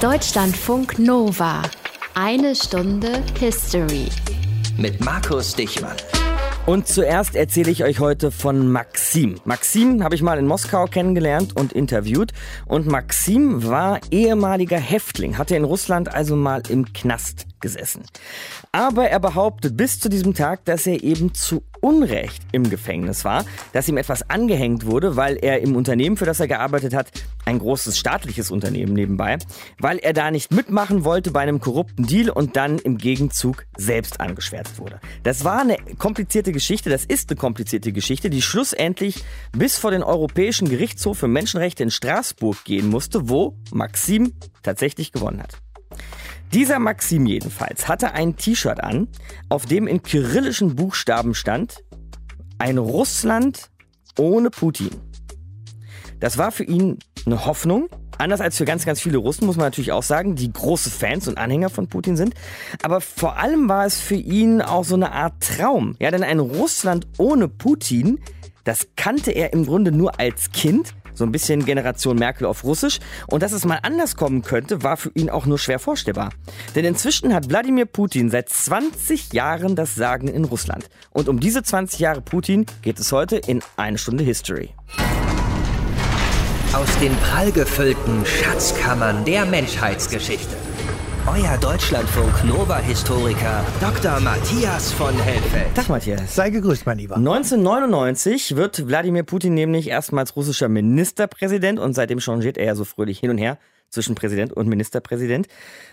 Deutschlandfunk Nova. Eine Stunde History. Mit Markus Dichmann. Und zuerst erzähle ich euch heute von Maxim. Maxim habe ich mal in Moskau kennengelernt und interviewt. Und Maxim war ehemaliger Häftling, hatte in Russland also mal im Knast gesessen. Aber er behauptet bis zu diesem Tag, dass er eben zu Unrecht im Gefängnis war, dass ihm etwas angehängt wurde, weil er im Unternehmen, für das er gearbeitet hat, ein großes staatliches Unternehmen nebenbei, weil er da nicht mitmachen wollte bei einem korrupten Deal und dann im Gegenzug selbst angeschwärzt wurde. Das war eine komplizierte Geschichte, das ist eine komplizierte Geschichte, die schlussendlich bis vor den Europäischen Gerichtshof für Menschenrechte in Straßburg gehen musste, wo Maxim tatsächlich gewonnen hat. Dieser Maxim jedenfalls hatte ein T-Shirt an, auf dem in kyrillischen Buchstaben stand, ein Russland ohne Putin. Das war für ihn eine Hoffnung, anders als für ganz, ganz viele Russen, muss man natürlich auch sagen, die große Fans und Anhänger von Putin sind. Aber vor allem war es für ihn auch so eine Art Traum. Ja, denn ein Russland ohne Putin, das kannte er im Grunde nur als Kind so ein bisschen Generation Merkel auf Russisch. Und dass es mal anders kommen könnte, war für ihn auch nur schwer vorstellbar. Denn inzwischen hat Wladimir Putin seit 20 Jahren das Sagen in Russland. Und um diese 20 Jahre Putin geht es heute in eine Stunde History. Aus den prallgefüllten Schatzkammern der Menschheitsgeschichte. Euer Deutschlandfunk Nova-Historiker Dr. Matthias von Helfeld. Tag, Matthias. Sei gegrüßt, mein Lieber. 1999 wird Wladimir Putin nämlich erstmals russischer Ministerpräsident und seitdem changiert er ja so fröhlich hin und her zwischen Präsident und Ministerpräsident.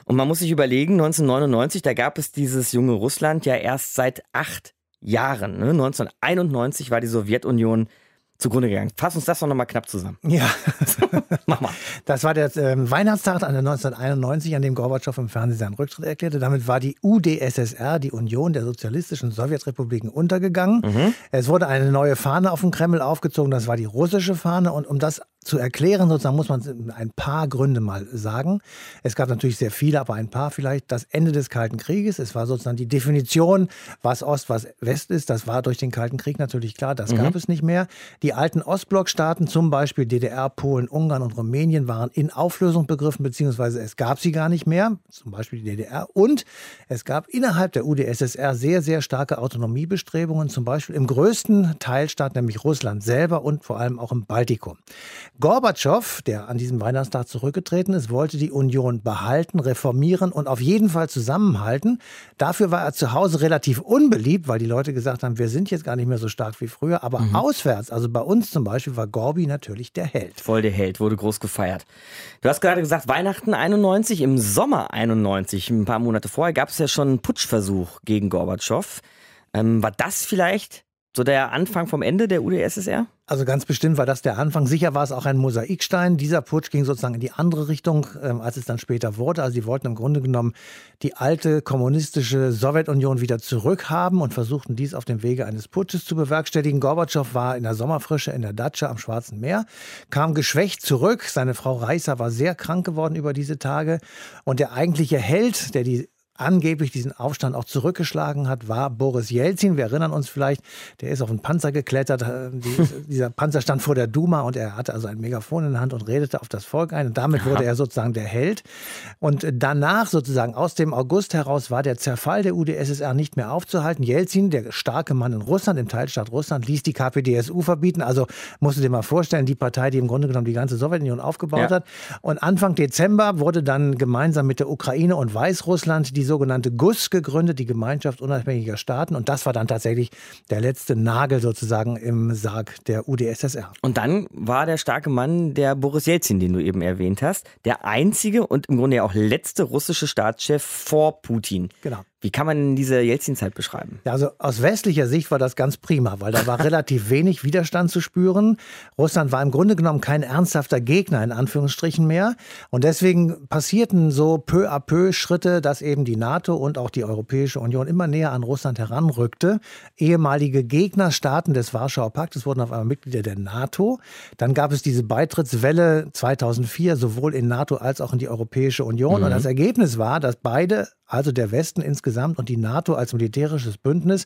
Und man muss sich überlegen, 1999, da gab es dieses junge Russland ja erst seit acht Jahren. Ne? 1991 war die Sowjetunion zugrunde gegangen. Fass uns das doch nochmal knapp zusammen. Ja, mach mal. Das war der äh, Weihnachtstag an 1991, an dem Gorbatschow im Fernsehen seinen Rücktritt erklärte. Damit war die UdSSR, die Union der Sozialistischen Sowjetrepubliken, untergegangen. Mhm. Es wurde eine neue Fahne auf dem Kreml aufgezogen, das war die russische Fahne. Und um das zu erklären, sozusagen muss man ein paar Gründe mal sagen. Es gab natürlich sehr viele, aber ein paar vielleicht. Das Ende des Kalten Krieges, es war sozusagen die Definition, was Ost, was West ist. Das war durch den Kalten Krieg natürlich klar, das mhm. gab es nicht mehr. Die alten Ostblockstaaten, zum Beispiel DDR, Polen, Ungarn und Rumänien, waren in Auflösung begriffen, beziehungsweise es gab sie gar nicht mehr, zum Beispiel die DDR. Und es gab innerhalb der UdSSR sehr, sehr starke Autonomiebestrebungen, zum Beispiel im größten Teilstaat, nämlich Russland selber und vor allem auch im Baltikum. Gorbatschow, der an diesem Weihnachtstag zurückgetreten ist, wollte die Union behalten, reformieren und auf jeden Fall zusammenhalten. Dafür war er zu Hause relativ unbeliebt, weil die Leute gesagt haben, wir sind jetzt gar nicht mehr so stark wie früher. Aber mhm. auswärts, also bei uns zum Beispiel, war Gorbi natürlich der Held. Voll der Held, wurde groß gefeiert. Du hast gerade gesagt, Weihnachten 91, im Sommer 91, ein paar Monate vorher, gab es ja schon einen Putschversuch gegen Gorbatschow. Ähm, war das vielleicht so der Anfang vom Ende der UdSSR? Also ganz bestimmt war das der Anfang. Sicher war es auch ein Mosaikstein. Dieser Putsch ging sozusagen in die andere Richtung, ähm, als es dann später wurde. Also sie wollten im Grunde genommen die alte kommunistische Sowjetunion wieder zurückhaben und versuchten dies auf dem Wege eines Putsches zu bewerkstelligen. Gorbatschow war in der Sommerfrische in der Datscha am Schwarzen Meer, kam geschwächt zurück. Seine Frau Reisa war sehr krank geworden über diese Tage. Und der eigentliche Held, der die angeblich diesen Aufstand auch zurückgeschlagen hat, war Boris Jelzin. Wir erinnern uns vielleicht, der ist auf einen Panzer geklettert. Äh, die, dieser Panzer stand vor der Duma und er hatte also ein Megafon in der Hand und redete auf das Volk ein. Und damit wurde er sozusagen der Held. Und danach sozusagen aus dem August heraus war der Zerfall der UdSSR nicht mehr aufzuhalten. Jelzin, der starke Mann in Russland, im Teilstaat Russland, ließ die KPDSU verbieten. Also musst du dir mal vorstellen, die Partei, die im Grunde genommen die ganze Sowjetunion aufgebaut ja. hat. Und Anfang Dezember wurde dann gemeinsam mit der Ukraine und Weißrussland die sogenannte GUS gegründet, die Gemeinschaft unabhängiger Staaten. Und das war dann tatsächlich der letzte Nagel sozusagen im Sarg der UdSSR. Und dann war der starke Mann der Boris Jelzin, den du eben erwähnt hast, der einzige und im Grunde ja auch letzte russische Staatschef vor Putin. Genau. Wie kann man diese Jelzin-Zeit beschreiben? Also aus westlicher Sicht war das ganz prima, weil da war relativ wenig Widerstand zu spüren. Russland war im Grunde genommen kein ernsthafter Gegner in Anführungsstrichen mehr. Und deswegen passierten so peu à peu Schritte, dass eben die NATO und auch die Europäische Union immer näher an Russland heranrückte. Ehemalige Gegnerstaaten des Warschauer Paktes wurden auf einmal Mitglieder der NATO. Dann gab es diese Beitrittswelle 2004 sowohl in NATO als auch in die Europäische Union. Mhm. Und das Ergebnis war, dass beide also der Westen insgesamt und die NATO als militärisches Bündnis,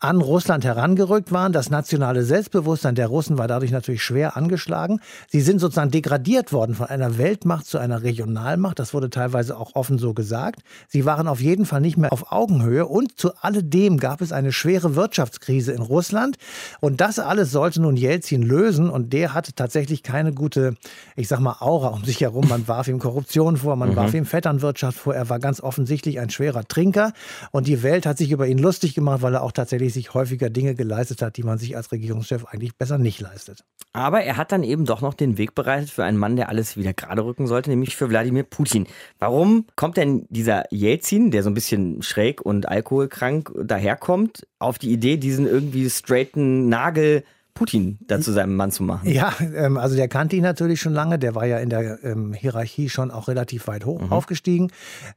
an Russland herangerückt waren. Das nationale Selbstbewusstsein der Russen war dadurch natürlich schwer angeschlagen. Sie sind sozusagen degradiert worden von einer Weltmacht zu einer Regionalmacht. Das wurde teilweise auch offen so gesagt. Sie waren auf jeden Fall nicht mehr auf Augenhöhe und zu alledem gab es eine schwere Wirtschaftskrise in Russland. Und das alles sollte nun Jelzin lösen und der hatte tatsächlich keine gute, ich sag mal, Aura um sich herum. Man warf ihm Korruption vor, man mhm. warf ihm Vetternwirtschaft vor. Er war ganz offensichtlich ein schwerer Trinker und die Welt hat sich über ihn lustig gemacht, weil er auch tatsächlich sich häufiger Dinge geleistet hat, die man sich als Regierungschef eigentlich besser nicht leistet. Aber er hat dann eben doch noch den Weg bereitet für einen Mann, der alles wieder gerade rücken sollte, nämlich für Wladimir Putin. Warum kommt denn dieser Jelzin, der so ein bisschen schräg und alkoholkrank daherkommt, auf die Idee, diesen irgendwie straighten Nagel Putin da zu seinem Mann zu machen. Ja, ähm, also der kannte ihn natürlich schon lange. Der war ja in der ähm, Hierarchie schon auch relativ weit hoch mhm. aufgestiegen.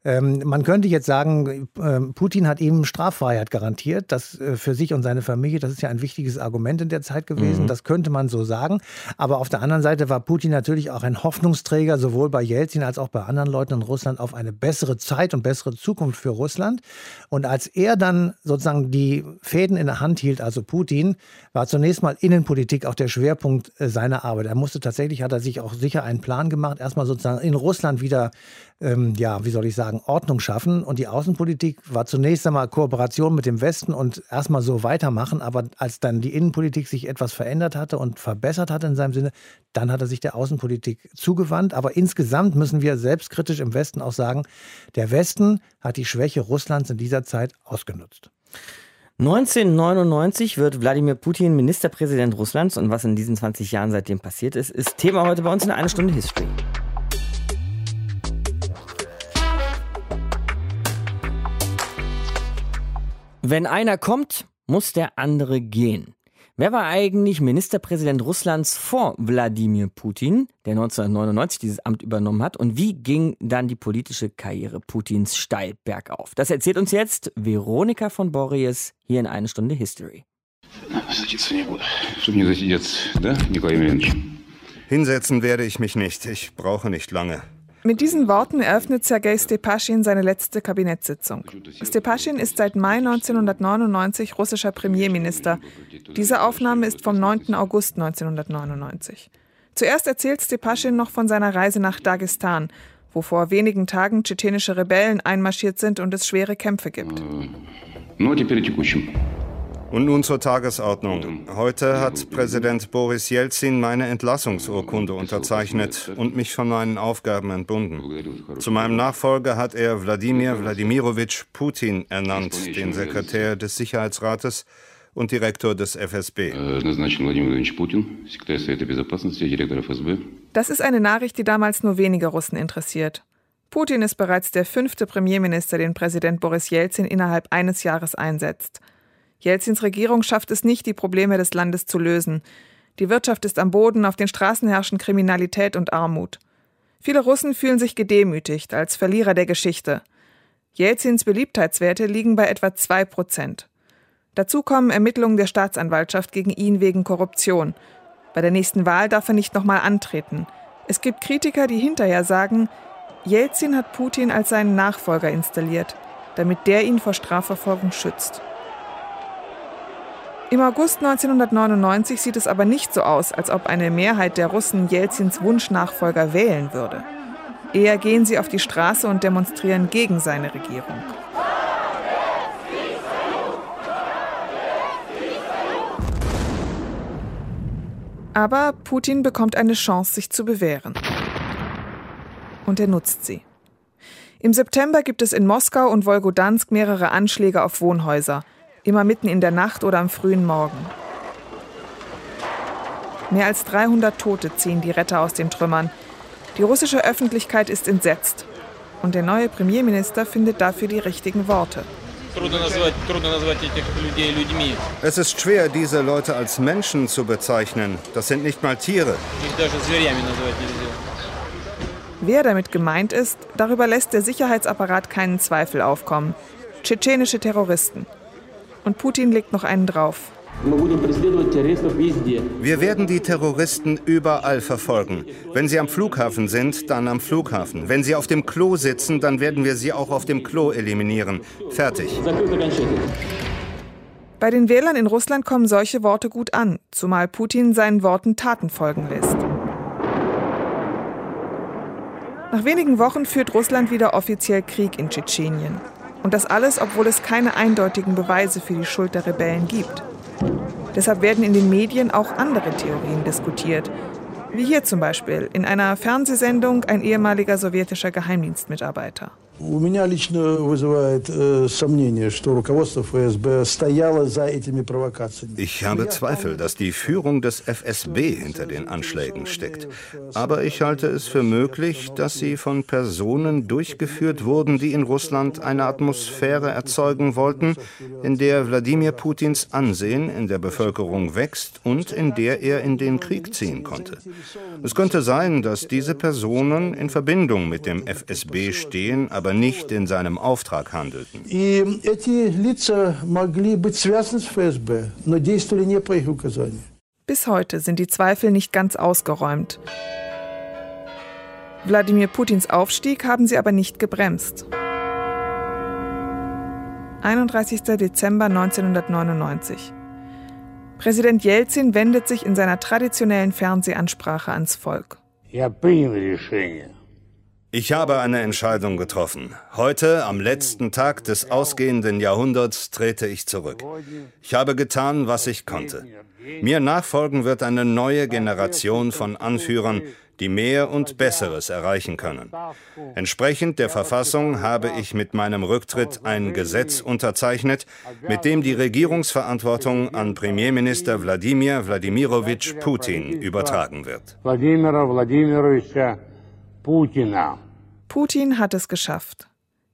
Ähm, man könnte jetzt sagen, ähm, Putin hat ihm Straffreiheit garantiert. Das äh, für sich und seine Familie, das ist ja ein wichtiges Argument in der Zeit gewesen. Mhm. Das könnte man so sagen. Aber auf der anderen Seite war Putin natürlich auch ein Hoffnungsträger, sowohl bei Jelzin als auch bei anderen Leuten in Russland, auf eine bessere Zeit und bessere Zukunft für Russland. Und als er dann sozusagen die Fäden in der Hand hielt, also Putin, war zunächst mal in Innenpolitik auch der Schwerpunkt äh, seiner Arbeit. Er musste tatsächlich, hat er sich auch sicher einen Plan gemacht, erstmal sozusagen in Russland wieder, ähm, ja, wie soll ich sagen, Ordnung schaffen. Und die Außenpolitik war zunächst einmal Kooperation mit dem Westen und erstmal so weitermachen. Aber als dann die Innenpolitik sich etwas verändert hatte und verbessert hatte in seinem Sinne, dann hat er sich der Außenpolitik zugewandt. Aber insgesamt müssen wir selbstkritisch im Westen auch sagen, der Westen hat die Schwäche Russlands in dieser Zeit ausgenutzt. 1999 wird Wladimir Putin Ministerpräsident Russlands und was in diesen 20 Jahren seitdem passiert ist, ist Thema heute bei uns in einer Stunde History. Wenn einer kommt, muss der andere gehen. Wer war eigentlich Ministerpräsident Russlands vor Wladimir Putin, der 1999 dieses Amt übernommen hat? Und wie ging dann die politische Karriere Putins steil bergauf? Das erzählt uns jetzt Veronika von Borries hier in eine Stunde History. Hinsetzen werde ich mich nicht. Ich brauche nicht lange. Mit diesen Worten eröffnet Sergei Stepaschin seine letzte Kabinettssitzung. Stepaschin ist seit Mai 1999 russischer Premierminister. Diese Aufnahme ist vom 9. August 1999. Zuerst erzählt Stepaschin noch von seiner Reise nach Dagestan, wo vor wenigen Tagen tschetschenische Rebellen einmarschiert sind und es schwere Kämpfe gibt. Und nun zur Tagesordnung. Heute hat Präsident Boris Jelzin meine Entlassungsurkunde unterzeichnet und mich von meinen Aufgaben entbunden. Zu meinem Nachfolger hat er Wladimir Wladimirovich Putin ernannt, den Sekretär des Sicherheitsrates und Direktor des FSB. Das ist eine Nachricht, die damals nur wenige Russen interessiert. Putin ist bereits der fünfte Premierminister, den Präsident Boris Jelzin innerhalb eines Jahres einsetzt. Jelzins Regierung schafft es nicht, die Probleme des Landes zu lösen. Die Wirtschaft ist am Boden, auf den Straßen herrschen Kriminalität und Armut. Viele Russen fühlen sich gedemütigt als Verlierer der Geschichte. Jelzins Beliebtheitswerte liegen bei etwa zwei Prozent. Dazu kommen Ermittlungen der Staatsanwaltschaft gegen ihn wegen Korruption. Bei der nächsten Wahl darf er nicht nochmal antreten. Es gibt Kritiker, die hinterher sagen, Jelzin hat Putin als seinen Nachfolger installiert, damit der ihn vor Strafverfolgung schützt. Im August 1999 sieht es aber nicht so aus, als ob eine Mehrheit der Russen Jelzins Wunschnachfolger wählen würde. Eher gehen sie auf die Straße und demonstrieren gegen seine Regierung. Aber Putin bekommt eine Chance, sich zu bewähren. Und er nutzt sie. Im September gibt es in Moskau und Wolgodansk mehrere Anschläge auf Wohnhäuser immer mitten in der Nacht oder am frühen Morgen. Mehr als 300 Tote ziehen die Retter aus den Trümmern. Die russische Öffentlichkeit ist entsetzt. Und der neue Premierminister findet dafür die richtigen Worte. Es ist schwer, diese Leute als Menschen zu bezeichnen. Das sind nicht mal Tiere. Wer damit gemeint ist, darüber lässt der Sicherheitsapparat keinen Zweifel aufkommen. Tschetschenische Terroristen. Und Putin legt noch einen drauf. Wir werden die Terroristen überall verfolgen. Wenn sie am Flughafen sind, dann am Flughafen. Wenn sie auf dem Klo sitzen, dann werden wir sie auch auf dem Klo eliminieren. Fertig. Bei den Wählern in Russland kommen solche Worte gut an, zumal Putin seinen Worten Taten folgen lässt. Nach wenigen Wochen führt Russland wieder offiziell Krieg in Tschetschenien. Und das alles, obwohl es keine eindeutigen Beweise für die Schuld der Rebellen gibt. Deshalb werden in den Medien auch andere Theorien diskutiert. Wie hier zum Beispiel in einer Fernsehsendung ein ehemaliger sowjetischer Geheimdienstmitarbeiter. У меня лично вызывает э, сомнение, что руководство ФСБ стояло за этими провокациями. Ich habe Zweifel, dass die Führung des FSB hinter den Anschlägen steckt. Aber ich halte es für möglich, dass sie von Personen durchgeführt wurden, die in Russland eine Atmosphäre erzeugen wollten, in der Wladimir Putins Ansehen in der Bevölkerung wächst und in der er in den Krieg ziehen konnte. Es könnte sein, dass diese Personen in Verbindung mit dem FSB stehen, aber aber nicht in seinem Auftrag handelten. Bis heute sind die Zweifel nicht ganz ausgeräumt. Wladimir Putins Aufstieg haben sie aber nicht gebremst. 31. Dezember 1999. Präsident Jelzin wendet sich in seiner traditionellen Fernsehansprache ans Volk. Ich habe ich habe eine Entscheidung getroffen. Heute, am letzten Tag des ausgehenden Jahrhunderts, trete ich zurück. Ich habe getan, was ich konnte. Mir nachfolgen wird eine neue Generation von Anführern, die mehr und Besseres erreichen können. Entsprechend der Verfassung habe ich mit meinem Rücktritt ein Gesetz unterzeichnet, mit dem die Regierungsverantwortung an Premierminister Wladimir Wladimirovich Putin übertragen wird. Putina. Putin hat es geschafft.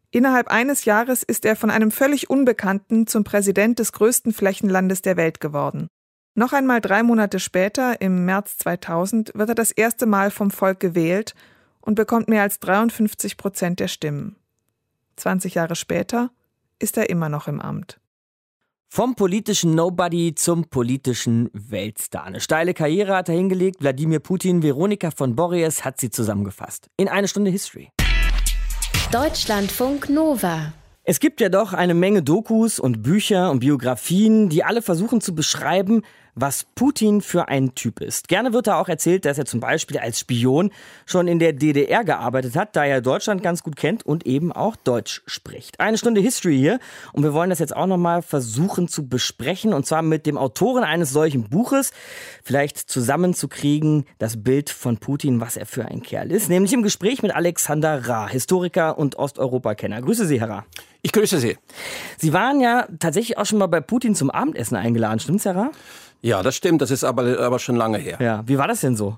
Innerhalb eines Jahres ist er von einem völlig Unbekannten zum Präsident des größten Flächenlandes der Welt geworden. Noch einmal drei Monate später, im März 2000, wird er das erste Mal vom Volk gewählt und bekommt mehr als 53 Prozent der Stimmen. 20 Jahre später ist er immer noch im Amt. Vom politischen Nobody zum politischen Weltstar. Eine steile Karriere hat er hingelegt. Wladimir Putin, Veronika von Borries hat sie zusammengefasst. In eine Stunde History. Deutschlandfunk Nova. Es gibt ja doch eine Menge Dokus und Bücher und Biografien, die alle versuchen zu beschreiben, was Putin für ein Typ ist. Gerne wird da auch erzählt, dass er zum Beispiel als Spion schon in der DDR gearbeitet hat, da er Deutschland ganz gut kennt und eben auch Deutsch spricht. Eine Stunde History hier und wir wollen das jetzt auch nochmal versuchen zu besprechen und zwar mit dem Autoren eines solchen Buches, vielleicht zusammenzukriegen, das Bild von Putin, was er für ein Kerl ist, nämlich im Gespräch mit Alexander Ra, Historiker und Osteuropakenner. Grüße Sie, Herr Ra. Ich grüße Sie. Sie waren ja tatsächlich auch schon mal bei Putin zum Abendessen eingeladen, stimmt's, Herr Ra? Ja, das stimmt, das ist aber, aber schon lange her. Ja, wie war das denn so?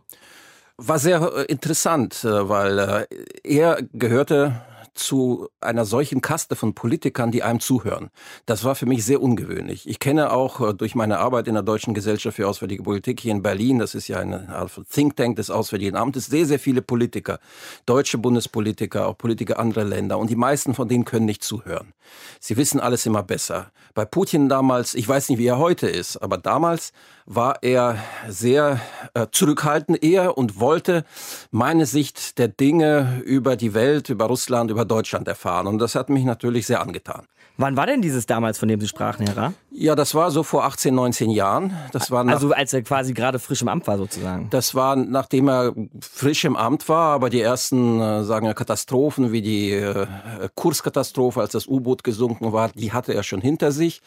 War sehr äh, interessant, äh, weil äh, er gehörte zu einer solchen Kaste von Politikern, die einem zuhören. Das war für mich sehr ungewöhnlich. Ich kenne auch durch meine Arbeit in der Deutschen Gesellschaft für Auswärtige Politik hier in Berlin, das ist ja eine Art Think Tank des Auswärtigen Amtes, sehr, sehr viele Politiker, deutsche Bundespolitiker, auch Politiker anderer Länder und die meisten von denen können nicht zuhören. Sie wissen alles immer besser. Bei Putin damals, ich weiß nicht, wie er heute ist, aber damals war er sehr äh, zurückhaltend eher und wollte meine Sicht der Dinge über die Welt, über Russland, über Deutschland erfahren. Und das hat mich natürlich sehr angetan. Wann war denn dieses damals, von dem Sie sprachen, Herr Ra? Ja, das war so vor 18, 19 Jahren. Das war nach, also als er quasi gerade frisch im Amt war sozusagen. Das war, nachdem er frisch im Amt war, aber die ersten, äh, sagen wir, Katastrophen, wie die äh, Kurskatastrophe, als das U-Boot gesunken war, die hatte er schon hinter sich.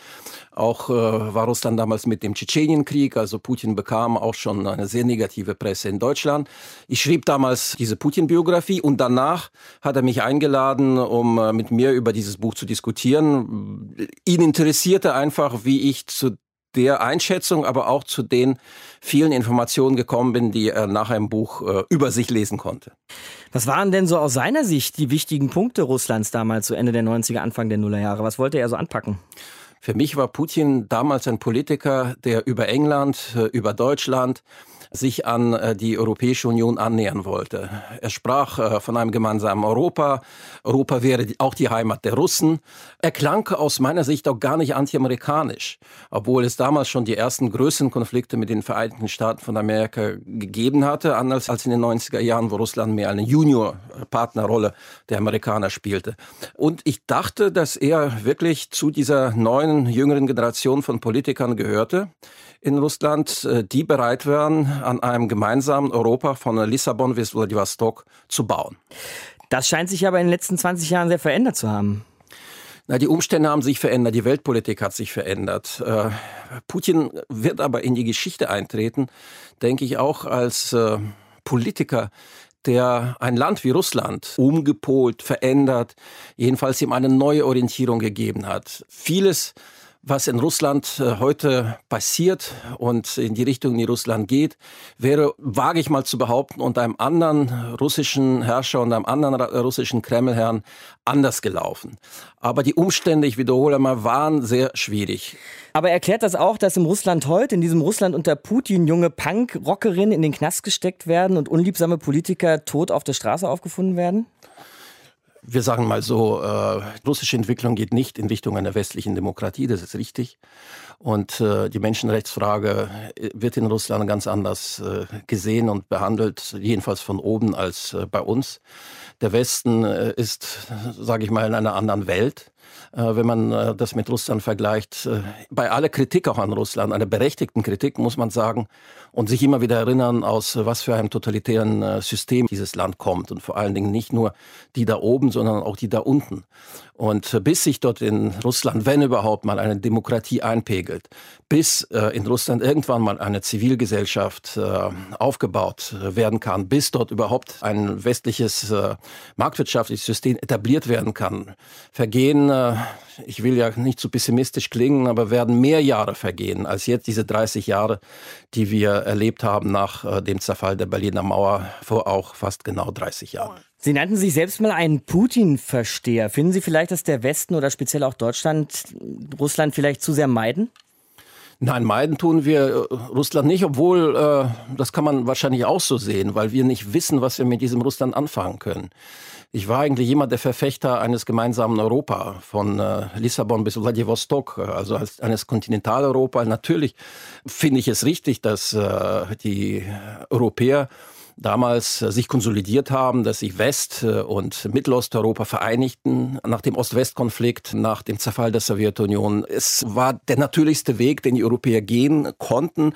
Auch äh, war Russland damals mit dem Tschetschenienkrieg, also Putin bekam auch schon eine sehr negative Presse in Deutschland. Ich schrieb damals diese Putin-Biografie und danach hat er mich eingeladen, um äh, mit mir über dieses Buch zu diskutieren ihn interessierte einfach, wie ich zu der Einschätzung, aber auch zu den vielen Informationen gekommen bin, die er nach einem Buch äh, über sich lesen konnte. Was waren denn so aus seiner Sicht die wichtigen Punkte Russlands damals zu Ende der 90er, Anfang der Nullerjahre? Was wollte er so anpacken? Für mich war Putin damals ein Politiker, der über England, äh, über Deutschland, sich an äh, die Europäische Union annähern wollte. Er sprach äh, von einem gemeinsamen Europa. Europa wäre auch die Heimat der Russen. Er klang aus meiner Sicht auch gar nicht antiamerikanisch, obwohl es damals schon die ersten größeren Konflikte mit den Vereinigten Staaten von Amerika gegeben hatte, anders als in den 90er Jahren, wo Russland mehr eine Junior-Partnerrolle der Amerikaner spielte. Und ich dachte, dass er wirklich zu dieser neuen, jüngeren Generation von Politikern gehörte in Russland, äh, die bereit wären, an einem gemeinsamen Europa von Lissabon bis Vladivostok zu bauen. Das scheint sich aber in den letzten 20 Jahren sehr verändert zu haben. Na, die Umstände haben sich verändert, die Weltpolitik hat sich verändert. Äh, Putin wird aber in die Geschichte eintreten, denke ich auch als äh, Politiker, der ein Land wie Russland umgepolt, verändert, jedenfalls ihm eine neue Orientierung gegeben hat. Vieles was in Russland äh, heute passiert und in die Richtung, in die Russland geht, wäre, wage ich mal zu behaupten, unter einem anderen russischen Herrscher und einem anderen russischen Kremlherrn anders gelaufen. Aber die Umstände, ich wiederhole mal, waren sehr schwierig. Aber erklärt das auch, dass im Russland heute, in diesem Russland unter Putin, junge Punk-Rockerinnen in den Knast gesteckt werden und unliebsame Politiker tot auf der Straße aufgefunden werden? Wir sagen mal so, äh, russische Entwicklung geht nicht in Richtung einer westlichen Demokratie, das ist richtig. Und äh, die Menschenrechtsfrage äh, wird in Russland ganz anders äh, gesehen und behandelt, jedenfalls von oben als äh, bei uns. Der Westen äh, ist, sage ich mal, in einer anderen Welt. Äh, wenn man äh, das mit Russland vergleicht. Äh, bei aller Kritik auch an Russland, einer berechtigten Kritik, muss man sagen, und sich immer wieder erinnern, aus was für einem totalitären System dieses Land kommt. Und vor allen Dingen nicht nur die da oben, sondern auch die da unten. Und bis sich dort in Russland, wenn überhaupt mal eine Demokratie einpegelt, bis in Russland irgendwann mal eine Zivilgesellschaft aufgebaut werden kann, bis dort überhaupt ein westliches marktwirtschaftliches System etabliert werden kann, vergehen ich will ja nicht zu pessimistisch klingen, aber werden mehr Jahre vergehen als jetzt diese 30 Jahre, die wir erlebt haben nach äh, dem Zerfall der Berliner Mauer vor auch fast genau 30 Jahren. Sie nannten sich selbst mal einen Putin-Versteher. Finden Sie vielleicht, dass der Westen oder speziell auch Deutschland Russland vielleicht zu sehr meiden? Nein, meiden tun wir äh, Russland nicht, obwohl äh, das kann man wahrscheinlich auch so sehen, weil wir nicht wissen, was wir mit diesem Russland anfangen können. Ich war eigentlich jemand der Verfechter eines gemeinsamen Europa von äh, Lissabon bis Vladivostok, äh, also als eines Kontinentaleuropa. Natürlich finde ich es richtig, dass äh, die Europäer damals äh, sich konsolidiert haben, dass sich West- äh, und Mittelosteuropa vereinigten nach dem Ost-West-Konflikt, nach dem Zerfall der Sowjetunion. Es war der natürlichste Weg, den die Europäer gehen konnten.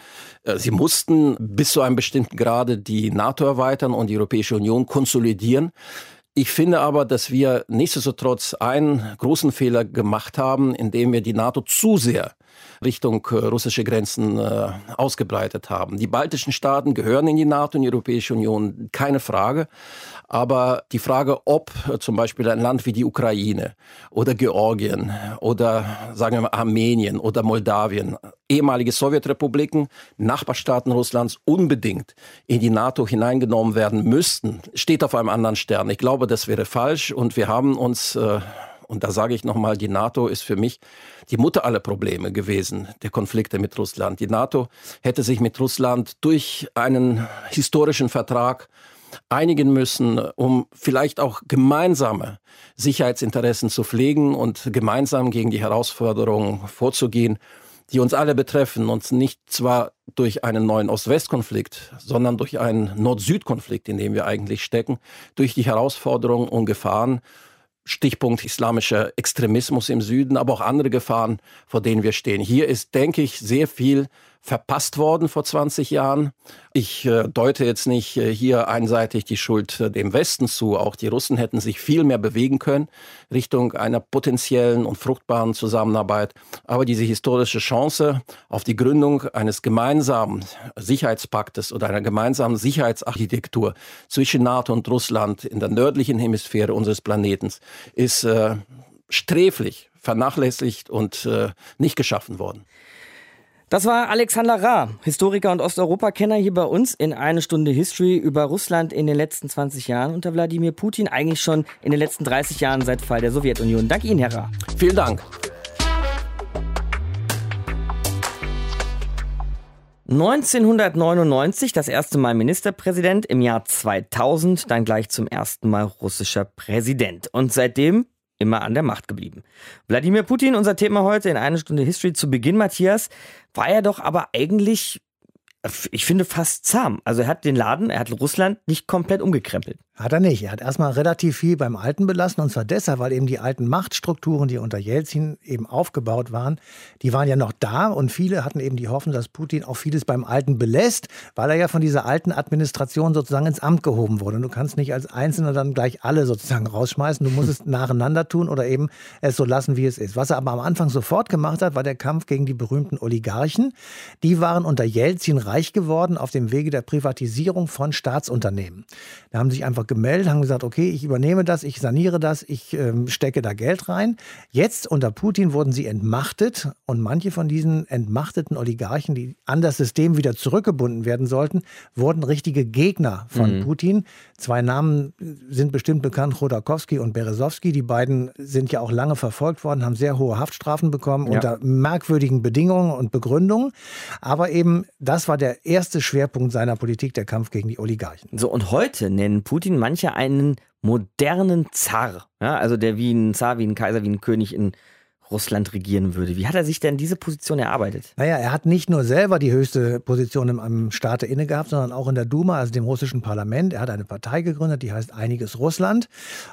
Sie mussten bis zu einem bestimmten Grade die NATO erweitern und die Europäische Union konsolidieren. Ich finde aber, dass wir nichtsdestotrotz einen großen Fehler gemacht haben, indem wir die NATO zu sehr Richtung äh, russische Grenzen äh, ausgebreitet haben. Die baltischen Staaten gehören in die NATO, in die Europäische Union, keine Frage. Aber die Frage, ob äh, zum Beispiel ein Land wie die Ukraine oder Georgien oder sagen wir mal Armenien oder Moldawien, ehemalige Sowjetrepubliken, Nachbarstaaten Russlands unbedingt in die NATO hineingenommen werden müssten, steht auf einem anderen Stern. Ich glaube, das wäre falsch und wir haben uns und da sage ich nochmal, die NATO ist für mich die Mutter aller Probleme gewesen, der Konflikte mit Russland. Die NATO hätte sich mit Russland durch einen historischen Vertrag einigen müssen, um vielleicht auch gemeinsame Sicherheitsinteressen zu pflegen und gemeinsam gegen die Herausforderungen vorzugehen, die uns alle betreffen, uns nicht zwar durch einen neuen Ost-West-Konflikt, sondern durch einen Nord-Süd-Konflikt, in dem wir eigentlich stecken, durch die Herausforderungen und Gefahren Stichpunkt islamischer Extremismus im Süden, aber auch andere Gefahren, vor denen wir stehen. Hier ist, denke ich, sehr viel verpasst worden vor 20 Jahren. Ich äh, deute jetzt nicht äh, hier einseitig die Schuld äh, dem Westen zu. Auch die Russen hätten sich viel mehr bewegen können Richtung einer potenziellen und fruchtbaren Zusammenarbeit. Aber diese historische Chance auf die Gründung eines gemeinsamen Sicherheitspaktes oder einer gemeinsamen Sicherheitsarchitektur zwischen NATO und Russland in der nördlichen Hemisphäre unseres Planetens ist äh, sträflich vernachlässigt und äh, nicht geschaffen worden. Das war Alexander Ra, Historiker und Osteuropa-Kenner hier bei uns in eine Stunde History über Russland in den letzten 20 Jahren unter Wladimir Putin, eigentlich schon in den letzten 30 Jahren seit Fall der Sowjetunion. Danke Ihnen, Herr Ra. Vielen Dank. 1999 das erste Mal Ministerpräsident, im Jahr 2000 dann gleich zum ersten Mal russischer Präsident und seitdem immer an der Macht geblieben. Wladimir Putin, unser Thema heute in eine Stunde History zu Beginn, Matthias, war er doch aber eigentlich, ich finde, fast zahm. Also er hat den Laden, er hat Russland nicht komplett umgekrempelt. Hat er nicht. Er hat erstmal relativ viel beim Alten belassen und zwar deshalb, weil eben die alten Machtstrukturen, die unter Jelzin eben aufgebaut waren, die waren ja noch da und viele hatten eben die Hoffnung, dass Putin auch vieles beim Alten belässt, weil er ja von dieser alten Administration sozusagen ins Amt gehoben wurde. Und du kannst nicht als Einzelner dann gleich alle sozusagen rausschmeißen. Du musst es nacheinander tun oder eben es so lassen, wie es ist. Was er aber am Anfang sofort gemacht hat, war der Kampf gegen die berühmten Oligarchen. Die waren unter Jelzin reich geworden auf dem Wege der Privatisierung von Staatsunternehmen. Da haben sich einfach gemeldet, haben gesagt, okay, ich übernehme das, ich saniere das, ich ähm, stecke da Geld rein. Jetzt unter Putin wurden sie entmachtet und manche von diesen entmachteten Oligarchen, die an das System wieder zurückgebunden werden sollten, wurden richtige Gegner von mhm. Putin. Zwei Namen sind bestimmt bekannt, Chodorkowski und Berezowski. Die beiden sind ja auch lange verfolgt worden, haben sehr hohe Haftstrafen bekommen ja. unter merkwürdigen Bedingungen und Begründungen. Aber eben, das war der erste Schwerpunkt seiner Politik, der Kampf gegen die Oligarchen. So, und heute nennen Putin manche einen modernen Zar. Ja, also der wie ein Zar, wie ein Kaiser, wie ein König in Russland regieren würde. Wie hat er sich denn diese Position erarbeitet? Naja, er hat nicht nur selber die höchste Position im, im Staate inne gehabt, sondern auch in der Duma, also dem russischen Parlament. Er hat eine Partei gegründet, die heißt Einiges Russland.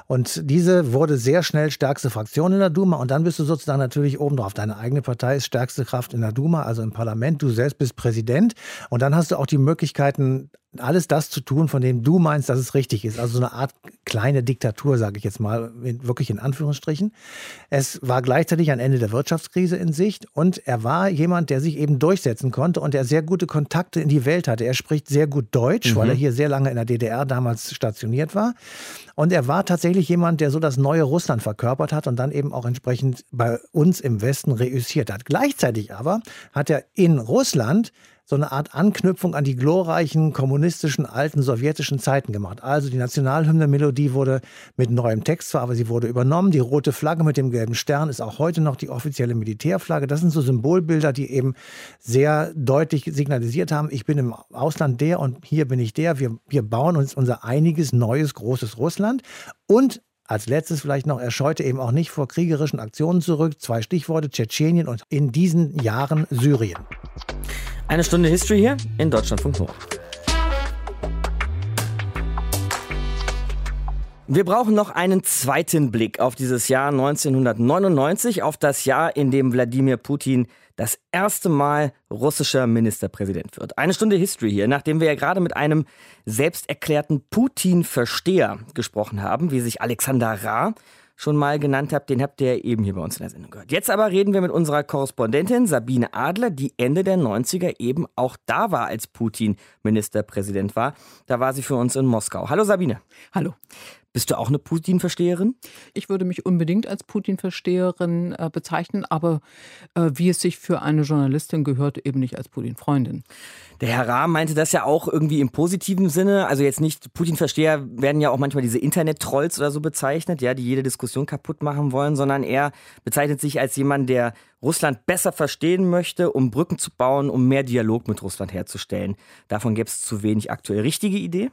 Und diese wurde sehr schnell stärkste Fraktion in der Duma. Und dann bist du sozusagen natürlich oben drauf. Deine eigene Partei ist stärkste Kraft in der Duma, also im Parlament. Du selbst bist Präsident. Und dann hast du auch die Möglichkeiten, alles das zu tun, von dem du meinst, dass es richtig ist. Also so eine Art kleine Diktatur, sage ich jetzt mal, wirklich in Anführungsstrichen. Es war gleichzeitig ein Ende der Wirtschaftskrise in Sicht und er war jemand, der sich eben durchsetzen konnte und der sehr gute Kontakte in die Welt hatte. Er spricht sehr gut Deutsch, mhm. weil er hier sehr lange in der DDR damals stationiert war. Und er war tatsächlich jemand, der so das neue Russland verkörpert hat und dann eben auch entsprechend bei uns im Westen reüssiert hat. Gleichzeitig aber hat er in Russland so eine Art Anknüpfung an die glorreichen kommunistischen alten sowjetischen Zeiten gemacht. Also die Nationalhymne-Melodie wurde mit neuem Text zwar, aber sie wurde übernommen. Die rote Flagge mit dem gelben Stern ist auch heute noch die offizielle Militärflagge. Das sind so Symbolbilder, die eben sehr deutlich signalisiert haben, ich bin im Ausland der und hier bin ich der. Wir, wir bauen uns unser einiges neues, großes Russland. Und als letztes vielleicht noch, er scheute eben auch nicht vor kriegerischen Aktionen zurück. Zwei Stichworte, Tschetschenien und in diesen Jahren Syrien. Eine Stunde History hier in Deutschlandfunk Nova. Wir brauchen noch einen zweiten Blick auf dieses Jahr 1999, auf das Jahr, in dem Wladimir Putin das erste Mal russischer Ministerpräsident wird. Eine Stunde History hier, nachdem wir ja gerade mit einem selbsterklärten Putin-Versteher gesprochen haben, wie sich Alexander Ra schon mal genannt habe, den habt ihr eben hier bei uns in der Sendung gehört. Jetzt aber reden wir mit unserer Korrespondentin Sabine Adler, die Ende der 90er eben auch da war, als Putin Ministerpräsident war. Da war sie für uns in Moskau. Hallo Sabine. Hallo. Bist du auch eine Putin-Versteherin? Ich würde mich unbedingt als Putin-Versteherin äh, bezeichnen, aber äh, wie es sich für eine Journalistin gehört, eben nicht als Putin-Freundin. Der Herr Rahm meinte das ja auch irgendwie im positiven Sinne. Also jetzt nicht Putin-Versteher werden ja auch manchmal diese Internet-Trolls oder so bezeichnet, ja, die jede Diskussion kaputt machen wollen, sondern er bezeichnet sich als jemand, der Russland besser verstehen möchte, um Brücken zu bauen, um mehr Dialog mit Russland herzustellen. Davon gäbe es zu wenig aktuell. Richtige Idee?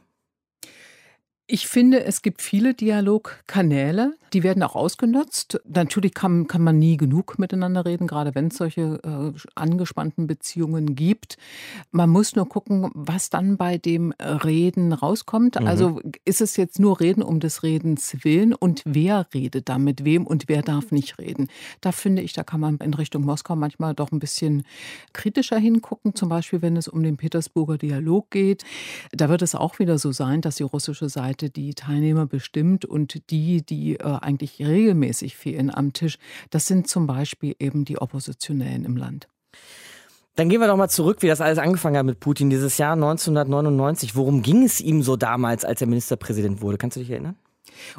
Ich finde, es gibt viele Dialogkanäle, die werden auch ausgenutzt. Natürlich kann, kann man nie genug miteinander reden, gerade wenn es solche äh, angespannten Beziehungen gibt. Man muss nur gucken, was dann bei dem Reden rauskommt. Mhm. Also ist es jetzt nur Reden um des Redens willen und wer redet da mit wem und wer darf nicht reden. Da finde ich, da kann man in Richtung Moskau manchmal doch ein bisschen kritischer hingucken. Zum Beispiel, wenn es um den Petersburger Dialog geht. Da wird es auch wieder so sein, dass die russische Seite Seite die Teilnehmer bestimmt und die, die äh, eigentlich regelmäßig fehlen am Tisch, das sind zum Beispiel eben die Oppositionellen im Land. Dann gehen wir doch mal zurück, wie das alles angefangen hat mit Putin, dieses Jahr 1999. Worum ging es ihm so damals, als er Ministerpräsident wurde? Kannst du dich erinnern?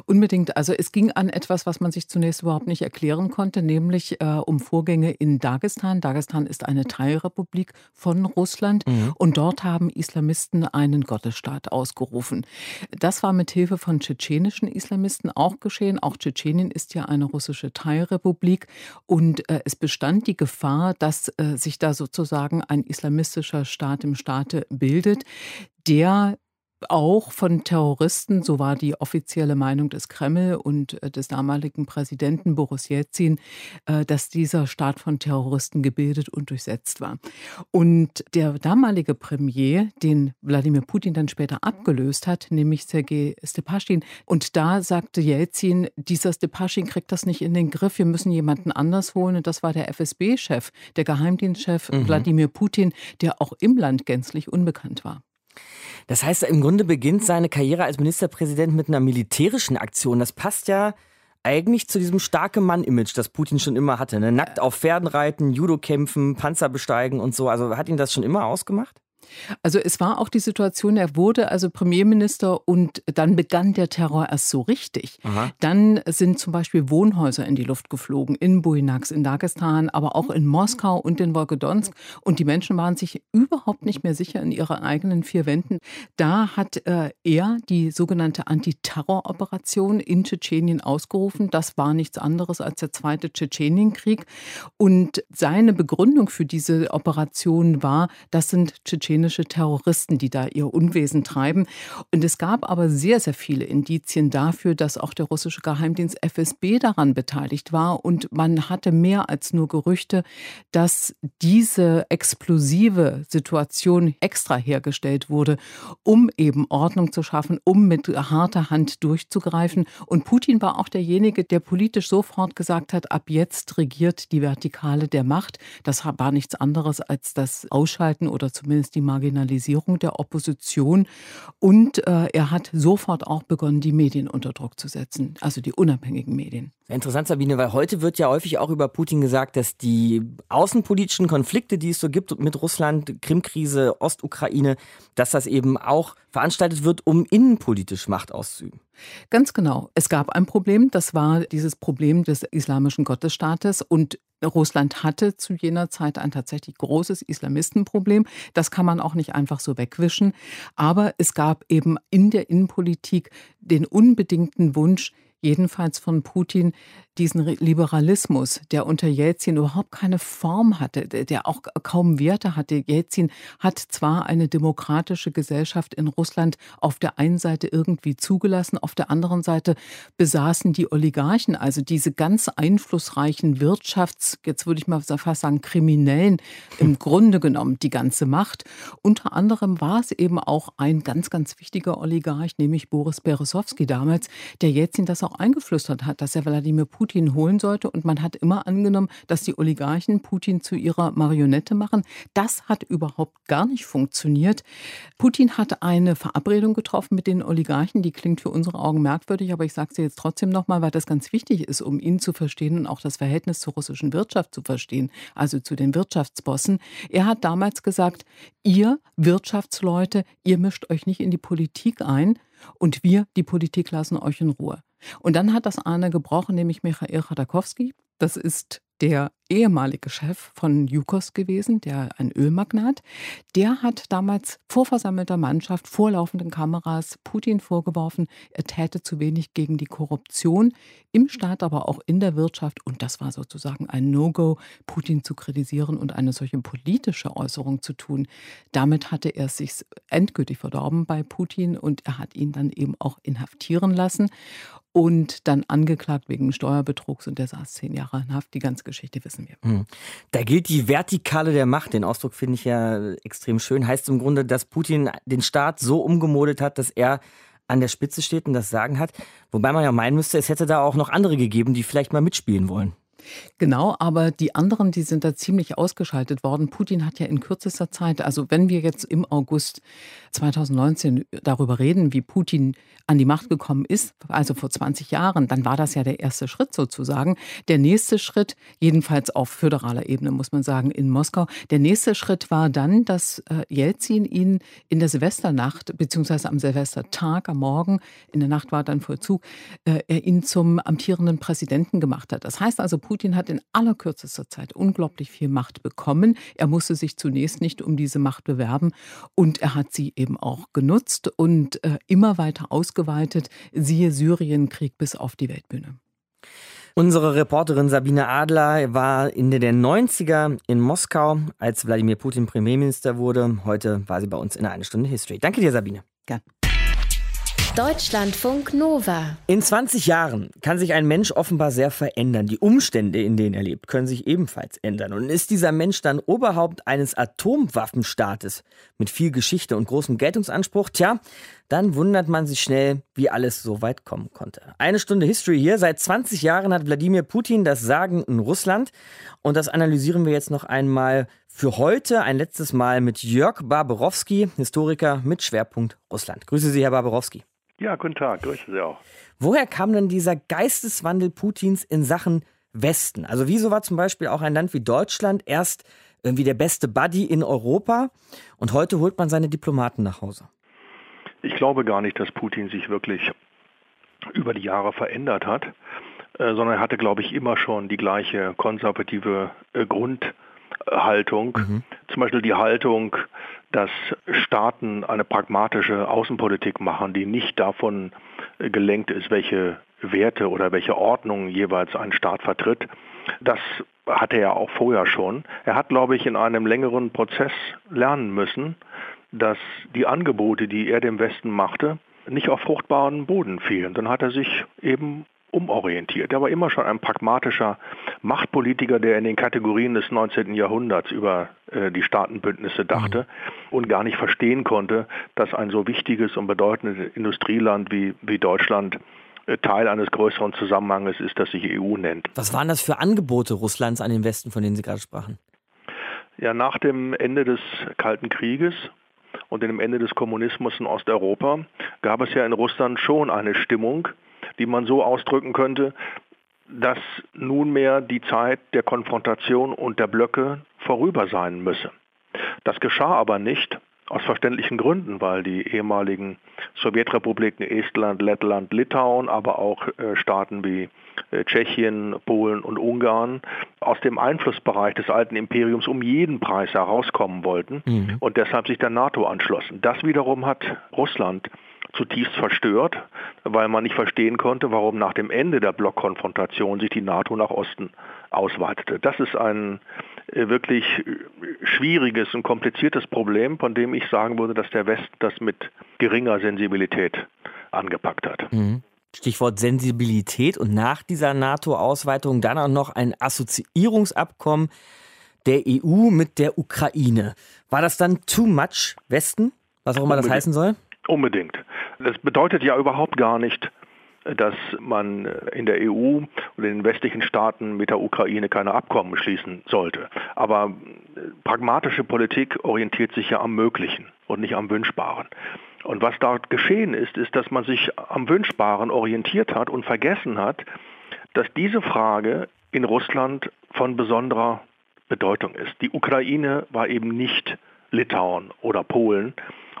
Unbedingt. Also es ging an etwas, was man sich zunächst überhaupt nicht erklären konnte, nämlich äh, um Vorgänge in Dagestan. Dagestan ist eine Teilrepublik von Russland mhm. und dort haben Islamisten einen Gottesstaat ausgerufen. Das war mit Hilfe von tschetschenischen Islamisten auch geschehen. Auch Tschetschenien ist ja eine russische Teilrepublik und äh, es bestand die Gefahr, dass äh, sich da sozusagen ein islamistischer Staat im Staate bildet, der auch von Terroristen, so war die offizielle Meinung des Kreml und äh, des damaligen Präsidenten Boris Jelzin, äh, dass dieser Staat von Terroristen gebildet und durchsetzt war. Und der damalige Premier, den Wladimir Putin dann später abgelöst hat, nämlich Sergei Stepaschin, und da sagte Jelzin, dieser Stepaschin kriegt das nicht in den Griff, wir müssen jemanden anders holen. Und das war der FSB-Chef, der Geheimdienstchef mhm. Wladimir Putin, der auch im Land gänzlich unbekannt war. Das heißt, im Grunde beginnt seine Karriere als Ministerpräsident mit einer militärischen Aktion. Das passt ja eigentlich zu diesem starke Mann-Image, das Putin schon immer hatte. Ne? Nackt auf Pferden reiten, Judo kämpfen, Panzer besteigen und so. Also hat ihn das schon immer ausgemacht? Also es war auch die Situation, er wurde also Premierminister und dann begann der Terror erst so richtig. Aha. Dann sind zum Beispiel Wohnhäuser in die Luft geflogen, in Buinax, in Dagestan, aber auch in Moskau und in Wolgodonsk. Und die Menschen waren sich überhaupt nicht mehr sicher in ihren eigenen vier Wänden. Da hat äh, er die sogenannte Antiterroroperation in Tschetschenien ausgerufen. Das war nichts anderes als der zweite Tschetschenienkrieg. Und seine Begründung für diese Operation war, das sind Tschetschenien tschetschenische Terroristen, die da ihr Unwesen treiben. Und es gab aber sehr, sehr viele Indizien dafür, dass auch der russische Geheimdienst FSB daran beteiligt war. Und man hatte mehr als nur Gerüchte, dass diese explosive Situation extra hergestellt wurde, um eben Ordnung zu schaffen, um mit harter Hand durchzugreifen. Und Putin war auch derjenige, der politisch sofort gesagt hat, ab jetzt regiert die Vertikale der Macht. Das war nichts anderes als das Ausschalten oder zumindest die Marginalisierung der Opposition und äh, er hat sofort auch begonnen, die Medien unter Druck zu setzen, also die unabhängigen Medien. Interessant, Sabine, weil heute wird ja häufig auch über Putin gesagt, dass die außenpolitischen Konflikte, die es so gibt mit Russland, Krimkrise, Ostukraine, dass das eben auch veranstaltet wird, um innenpolitisch Macht auszuüben. Ganz genau. Es gab ein Problem, das war dieses Problem des islamischen Gottesstaates und Russland hatte zu jener Zeit ein tatsächlich großes Islamistenproblem. Das kann man auch nicht einfach so wegwischen. Aber es gab eben in der Innenpolitik den unbedingten Wunsch, jedenfalls von Putin, diesen Liberalismus, der unter Jelzin überhaupt keine Form hatte, der auch kaum Werte hatte. Jelzin hat zwar eine demokratische Gesellschaft in Russland auf der einen Seite irgendwie zugelassen, auf der anderen Seite besaßen die Oligarchen, also diese ganz einflussreichen Wirtschafts, jetzt würde ich mal fast sagen, Kriminellen, im Grunde genommen die ganze Macht. Unter anderem war es eben auch ein ganz, ganz wichtiger Oligarch, nämlich Boris Berezowski damals, der Jelzin das auch eingeflüstert hat, dass er Wladimir Putin Putin holen sollte. Und man hat immer angenommen, dass die Oligarchen Putin zu ihrer Marionette machen. Das hat überhaupt gar nicht funktioniert. Putin hat eine Verabredung getroffen mit den Oligarchen, die klingt für unsere Augen merkwürdig, aber ich sage sie jetzt trotzdem nochmal, weil das ganz wichtig ist, um ihn zu verstehen und auch das Verhältnis zur russischen Wirtschaft zu verstehen, also zu den Wirtschaftsbossen. Er hat damals gesagt, ihr Wirtschaftsleute, ihr mischt euch nicht in die Politik ein und wir, die Politik, lassen euch in Ruhe. Und dann hat das eine gebrochen, nämlich Michael Chodakowski. Das ist der ehemalige Chef von Yukos gewesen, der ein Ölmagnat, der hat damals vor versammelter Mannschaft, vor laufenden Kameras Putin vorgeworfen, er täte zu wenig gegen die Korruption im Staat, aber auch in der Wirtschaft. Und das war sozusagen ein No-Go, Putin zu kritisieren und eine solche politische Äußerung zu tun. Damit hatte er sich endgültig verdorben bei Putin und er hat ihn dann eben auch inhaftieren lassen und dann angeklagt wegen Steuerbetrugs und der saß zehn Jahre in Haft. Die ganze Geschichte wissen wir. Hm. Da gilt die Vertikale der Macht. Den Ausdruck finde ich ja extrem schön. Heißt im Grunde, dass Putin den Staat so umgemodet hat, dass er an der Spitze steht und das Sagen hat. Wobei man ja meinen müsste, es hätte da auch noch andere gegeben, die vielleicht mal mitspielen wollen. Genau, aber die anderen, die sind da ziemlich ausgeschaltet worden. Putin hat ja in kürzester Zeit, also wenn wir jetzt im August 2019 darüber reden, wie Putin an die Macht gekommen ist, also vor 20 Jahren, dann war das ja der erste Schritt sozusagen. Der nächste Schritt, jedenfalls auf föderaler Ebene, muss man sagen, in Moskau, der nächste Schritt war dann, dass äh, Jelzin ihn in der Silvesternacht, beziehungsweise am Silvestertag, am Morgen, in der Nacht war dann Vollzug, äh, er ihn zum amtierenden Präsidenten gemacht hat. Das heißt also, Putin hat in allerkürzester Zeit unglaublich viel Macht bekommen. Er musste sich zunächst nicht um diese Macht bewerben und er hat sie eben auch genutzt und äh, immer weiter ausgeweitet. Siehe Syrienkrieg bis auf die Weltbühne. Unsere Reporterin Sabine Adler war Ende der 90er in Moskau, als Wladimir Putin Premierminister wurde. Heute war sie bei uns in einer Stunde History. Danke dir, Sabine. Gern. Deutschlandfunk Nova. In 20 Jahren kann sich ein Mensch offenbar sehr verändern. Die Umstände, in denen er lebt, können sich ebenfalls ändern. Und ist dieser Mensch dann Oberhaupt eines Atomwaffenstaates mit viel Geschichte und großem Geltungsanspruch? Tja, dann wundert man sich schnell, wie alles so weit kommen konnte. Eine Stunde History hier. Seit 20 Jahren hat Wladimir Putin das Sagen in Russland. Und das analysieren wir jetzt noch einmal für heute. Ein letztes Mal mit Jörg Barbarowski, Historiker mit Schwerpunkt Russland. Grüße Sie, Herr Barbarowski. Ja, guten Tag, grüße Sie auch. Woher kam denn dieser Geisteswandel Putins in Sachen Westen? Also wieso war zum Beispiel auch ein Land wie Deutschland erst irgendwie der beste Buddy in Europa und heute holt man seine Diplomaten nach Hause? Ich glaube gar nicht, dass Putin sich wirklich über die Jahre verändert hat, äh, sondern er hatte, glaube ich, immer schon die gleiche konservative äh, Grundhaltung. Mhm. Zum Beispiel die Haltung, dass Staaten eine pragmatische Außenpolitik machen, die nicht davon äh, gelenkt ist, welche Werte oder welche Ordnung jeweils ein Staat vertritt. Das hatte er auch vorher schon. Er hat, glaube ich, in einem längeren Prozess lernen müssen, dass die Angebote, die er dem Westen machte, nicht auf fruchtbaren Boden fielen. Dann hat er sich eben umorientiert. Er war immer schon ein pragmatischer Machtpolitiker, der in den Kategorien des 19. Jahrhunderts über äh, die Staatenbündnisse dachte mhm. und gar nicht verstehen konnte, dass ein so wichtiges und bedeutendes Industrieland wie, wie Deutschland äh, Teil eines größeren Zusammenhanges ist, das sich EU nennt. Was waren das für Angebote Russlands an den Westen, von denen Sie gerade sprachen? Ja, nach dem Ende des Kalten Krieges und dem Ende des Kommunismus in Osteuropa gab es ja in Russland schon eine Stimmung, die man so ausdrücken könnte, dass nunmehr die Zeit der Konfrontation und der Blöcke vorüber sein müsse. Das geschah aber nicht aus verständlichen Gründen, weil die ehemaligen Sowjetrepubliken Estland, Lettland, Litauen, aber auch äh, Staaten wie äh, Tschechien, Polen und Ungarn aus dem Einflussbereich des alten Imperiums um jeden Preis herauskommen wollten mhm. und deshalb sich der NATO anschlossen. Das wiederum hat Russland zutiefst verstört, weil man nicht verstehen konnte, warum nach dem Ende der Blockkonfrontation sich die NATO nach Osten ausweitete. Das ist ein äh, wirklich schwieriges und kompliziertes Problem, von dem ich sagen würde, dass der Westen das mit geringer Sensibilität angepackt hat. Mhm. Stichwort Sensibilität und nach dieser NATO-Ausweitung dann auch noch ein Assoziierungsabkommen der EU mit der Ukraine. War das dann too much Westen? Was auch immer das heißen soll? Unbedingt. Das bedeutet ja überhaupt gar nicht, dass man in der EU oder in den westlichen Staaten mit der Ukraine keine Abkommen schließen sollte. Aber pragmatische Politik orientiert sich ja am Möglichen und nicht am Wünschbaren. Und was dort geschehen ist, ist, dass man sich am Wünschbaren orientiert hat und vergessen hat, dass diese Frage in Russland von besonderer Bedeutung ist. Die Ukraine war eben nicht Litauen oder Polen,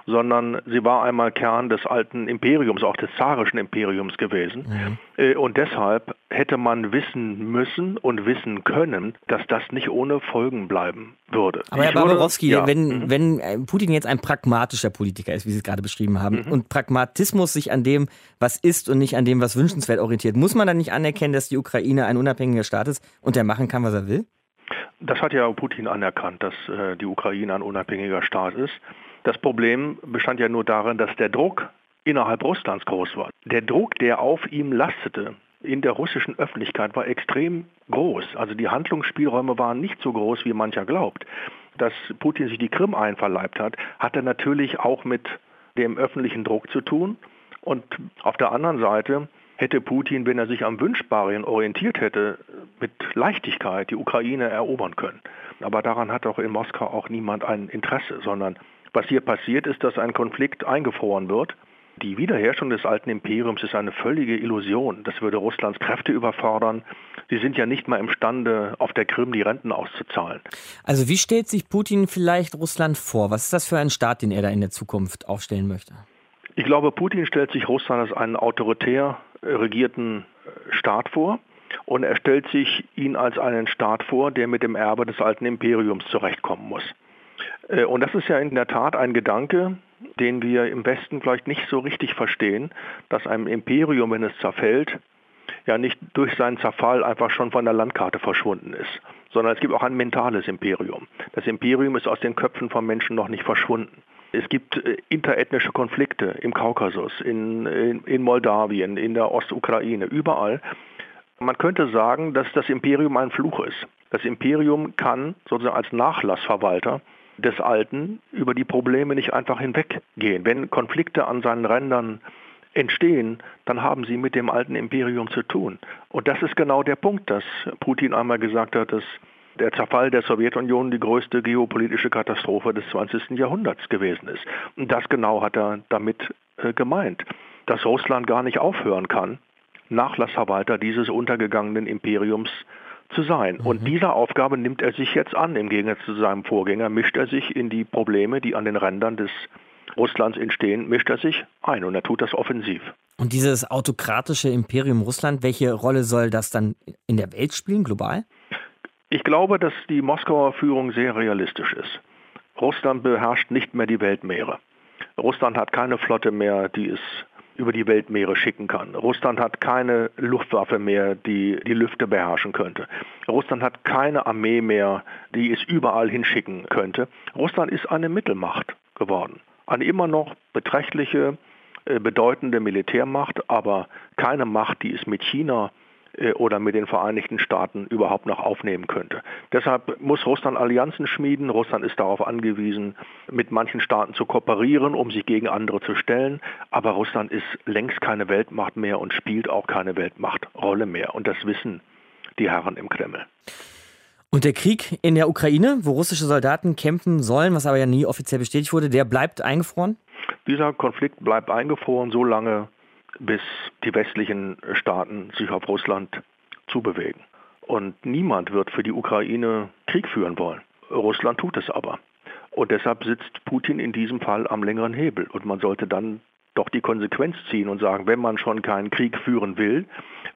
sondern sie war einmal Kern des alten Imperiums, auch des zarischen Imperiums gewesen. Mhm. Äh, und deshalb hätte man wissen müssen und wissen können, dass das nicht ohne Folgen bleiben würde. Aber Herr Barbarowski, ja. wenn, mhm. wenn äh, Putin jetzt ein pragmatischer Politiker ist, wie Sie es gerade beschrieben haben, mhm. und Pragmatismus sich an dem, was ist und nicht an dem, was wünschenswert orientiert, muss man dann nicht anerkennen, dass die Ukraine ein unabhängiger Staat ist und der machen kann, was er will? Das hat ja Putin anerkannt, dass äh, die Ukraine ein unabhängiger Staat ist. Das Problem bestand ja nur darin, dass der Druck innerhalb Russlands groß war. Der Druck, der auf ihm lastete, in der russischen Öffentlichkeit war extrem groß. Also die Handlungsspielräume waren nicht so groß, wie mancher glaubt. Dass Putin sich die Krim einverleibt hat, hatte natürlich auch mit dem öffentlichen Druck zu tun. Und auf der anderen Seite hätte Putin, wenn er sich am Wünschbaren orientiert hätte, mit Leichtigkeit die Ukraine erobern können. Aber daran hat doch in Moskau auch niemand ein Interesse, sondern was hier passiert ist, dass ein Konflikt eingefroren wird. Die Wiederherstellung des alten Imperiums ist eine völlige Illusion. Das würde Russlands Kräfte überfordern. Sie sind ja nicht mal imstande, auf der Krim die Renten auszuzahlen. Also wie stellt sich Putin vielleicht Russland vor? Was ist das für ein Staat, den er da in der Zukunft aufstellen möchte? Ich glaube, Putin stellt sich Russland als einen autoritär regierten Staat vor und er stellt sich ihn als einen Staat vor, der mit dem Erbe des alten Imperiums zurechtkommen muss. Äh, und das ist ja in der Tat ein Gedanke, den wir im Westen vielleicht nicht so richtig verstehen, dass ein Imperium, wenn es zerfällt, ja nicht durch seinen Zerfall einfach schon von der Landkarte verschwunden ist, sondern es gibt auch ein mentales Imperium. Das Imperium ist aus den Köpfen von Menschen noch nicht verschwunden. Es gibt äh, interethnische Konflikte im Kaukasus, in, in, in Moldawien, in der Ostukraine, überall. Man könnte sagen, dass das Imperium ein Fluch ist. Das Imperium kann sozusagen als Nachlassverwalter des Alten über die Probleme nicht einfach hinweggehen. Wenn Konflikte an seinen Rändern entstehen, dann haben sie mit dem alten Imperium zu tun. Und das ist genau der Punkt, dass Putin einmal gesagt hat, dass der Zerfall der Sowjetunion die größte geopolitische Katastrophe des 20. Jahrhunderts gewesen ist. Und das genau hat er damit äh, gemeint, dass Russland gar nicht aufhören kann, Nachlassverwalter dieses untergegangenen Imperiums zu sein. Mhm. Und dieser Aufgabe nimmt er sich jetzt an. Im Gegensatz zu seinem Vorgänger mischt er sich in die Probleme, die an den Rändern des Russlands entstehen, mischt er sich ein und er tut das offensiv. Und dieses autokratische Imperium Russland, welche Rolle soll das dann in der Welt spielen, global? Ich glaube, dass die Moskauer Führung sehr realistisch ist. Russland beherrscht nicht mehr die Weltmeere. Russland hat keine Flotte mehr, die es über die Weltmeere schicken kann. Russland hat keine Luftwaffe mehr, die die Lüfte beherrschen könnte. Russland hat keine Armee mehr, die es überall hinschicken könnte. Russland ist eine Mittelmacht geworden. Eine immer noch beträchtliche, äh, bedeutende Militärmacht, aber keine Macht, die es mit China oder mit den Vereinigten Staaten überhaupt noch aufnehmen könnte. Deshalb muss Russland Allianzen schmieden. Russland ist darauf angewiesen, mit manchen Staaten zu kooperieren, um sich gegen andere zu stellen. Aber Russland ist längst keine Weltmacht mehr und spielt auch keine Weltmachtrolle mehr. Und das wissen die Herren im Kreml. Und der Krieg in der Ukraine, wo russische Soldaten kämpfen sollen, was aber ja nie offiziell bestätigt wurde, der bleibt eingefroren? Dieser Konflikt bleibt eingefroren, solange bis die westlichen Staaten sich auf Russland zubewegen. Und niemand wird für die Ukraine Krieg führen wollen. Russland tut es aber. Und deshalb sitzt Putin in diesem Fall am längeren Hebel. Und man sollte dann doch die Konsequenz ziehen und sagen, wenn man schon keinen Krieg führen will,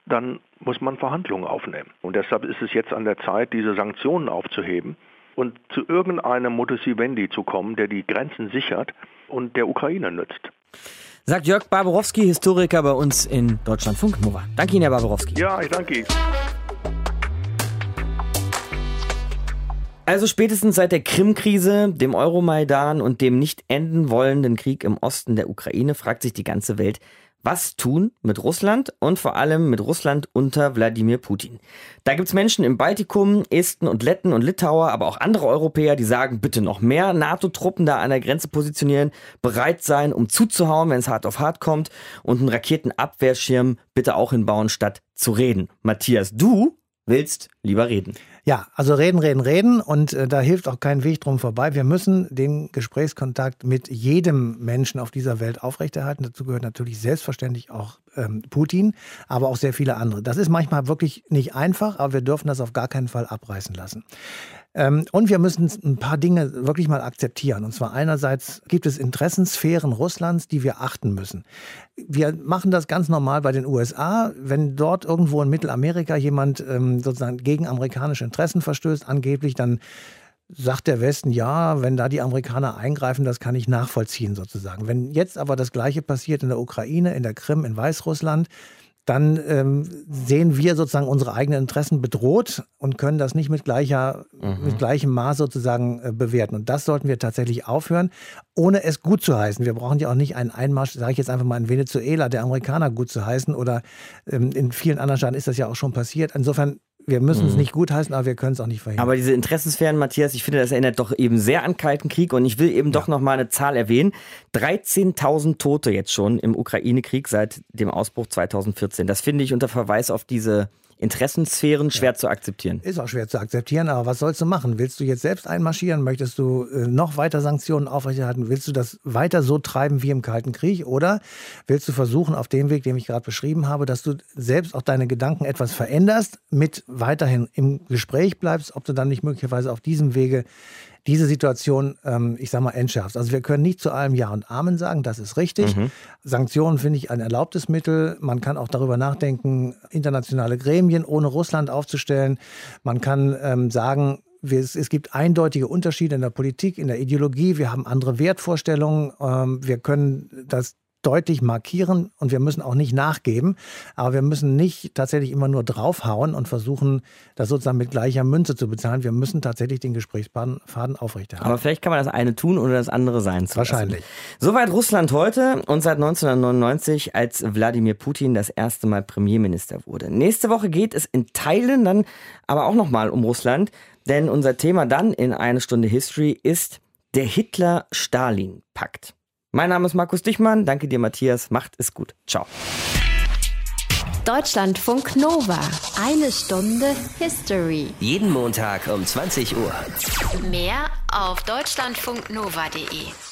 dann muss man Verhandlungen aufnehmen. Und deshalb ist es jetzt an der Zeit, diese Sanktionen aufzuheben und zu irgendeinem Modus vivendi zu kommen, der die Grenzen sichert und der Ukraine nützt. Sagt Jörg Barbarowski, Historiker bei uns in Deutschlandfunk Nova. Danke Ihnen, Herr Barbarowski. Ja, ich danke Ihnen. Also spätestens seit der Krim-Krise, dem Euromaidan und dem nicht enden wollenden Krieg im Osten der Ukraine fragt sich die ganze Welt, was tun mit Russland und vor allem mit Russland unter Wladimir Putin. Da gibt es Menschen im Baltikum, Esten und Letten und Litauer, aber auch andere Europäer, die sagen, bitte noch mehr NATO-Truppen da an der Grenze positionieren, bereit sein, um zuzuhauen, wenn es hart auf hart kommt und einen Raketenabwehrschirm bitte auch hinbauen, statt zu reden. Matthias, du willst lieber reden. Ja, also reden, reden, reden und äh, da hilft auch kein Weg drum vorbei. Wir müssen den Gesprächskontakt mit jedem Menschen auf dieser Welt aufrechterhalten. Dazu gehört natürlich selbstverständlich auch ähm, Putin, aber auch sehr viele andere. Das ist manchmal wirklich nicht einfach, aber wir dürfen das auf gar keinen Fall abreißen lassen. Ähm, und wir müssen ein paar Dinge wirklich mal akzeptieren. Und zwar einerseits gibt es Interessensphären Russlands, die wir achten müssen. Wir machen das ganz normal bei den USA. Wenn dort irgendwo in Mittelamerika jemand ähm, sozusagen gegen amerikanische Interessen verstößt, angeblich, dann sagt der Westen, ja, wenn da die Amerikaner eingreifen, das kann ich nachvollziehen sozusagen. Wenn jetzt aber das Gleiche passiert in der Ukraine, in der Krim, in Weißrussland, dann ähm, sehen wir sozusagen unsere eigenen Interessen bedroht und können das nicht mit, gleicher, mhm. mit gleichem Maß sozusagen äh, bewerten. Und das sollten wir tatsächlich aufhören, ohne es gut zu heißen. Wir brauchen ja auch nicht einen Einmarsch, sage ich jetzt einfach mal in Venezuela, der Amerikaner gut zu heißen oder ähm, in vielen anderen Staaten ist das ja auch schon passiert. Insofern Wir müssen es mhm. nicht gutheißen, aber wir können es auch nicht verhindern. Aber diese Interessensphären, Matthias, ich finde, das erinnert doch eben sehr an Kalten Krieg. Und ich will eben ja. doch noch mal eine Zahl erwähnen. 13.000 Tote jetzt schon im Ukraine-Krieg seit dem Ausbruch 2014. Das finde ich unter Verweis auf diese Interessensphären schwer ja. zu akzeptieren. Ist auch schwer zu akzeptieren, aber was sollst du machen? Willst du jetzt selbst einmarschieren? Möchtest du äh, noch weiter Sanktionen aufrechterhalten? Willst du das weiter so treiben wie im Kalten Krieg? Oder willst du versuchen, auf dem Weg, den ich gerade beschrieben habe, dass du selbst auch deine Gedanken etwas veränderst, mit weiterhin im Gespräch bleibst, ob du dann nicht möglicherweise auf diesem Wege diese Situation, ähm, ich sag mal, entschärft. Also wir können nicht zu allem Ja und Amen sagen, das ist richtig. Mhm. Sanktionen finde ich ein erlaubtes Mittel. Man kann auch darüber nachdenken, internationale Gremien ohne Russland aufzustellen. Man kann ähm, sagen, es, es, gibt eindeutige Unterschiede in der Politik, in der Ideologie. Wir haben andere Wertvorstellungen. Ähm, wir können das deutlich markieren und wir müssen auch nicht nachgeben, aber wir müssen nicht tatsächlich immer nur draufhauen und versuchen, das sozusagen mit gleicher Münze zu bezahlen. Wir müssen tatsächlich den Gesprächsfaden aufrechterhalten. Aber vielleicht kann man das eine tun oder das andere sein. Zu Wahrscheinlich. Soweit Russland heute und seit 1999, als Wladimir Putin das erste Mal Premierminister wurde. Nächste Woche geht es in Teilen dann aber auch nochmal um Russland, denn unser Thema dann in eine Stunde History ist der Hitler-Stalin-Pakt. Mein Name ist Markus Dichmann. Danke dir, Matthias. Macht es gut. Ciao. Deutschlandfunk Nova. Eine Stunde History. Jeden Montag um 20 Uhr. Mehr auf deutschlandfunknova.de.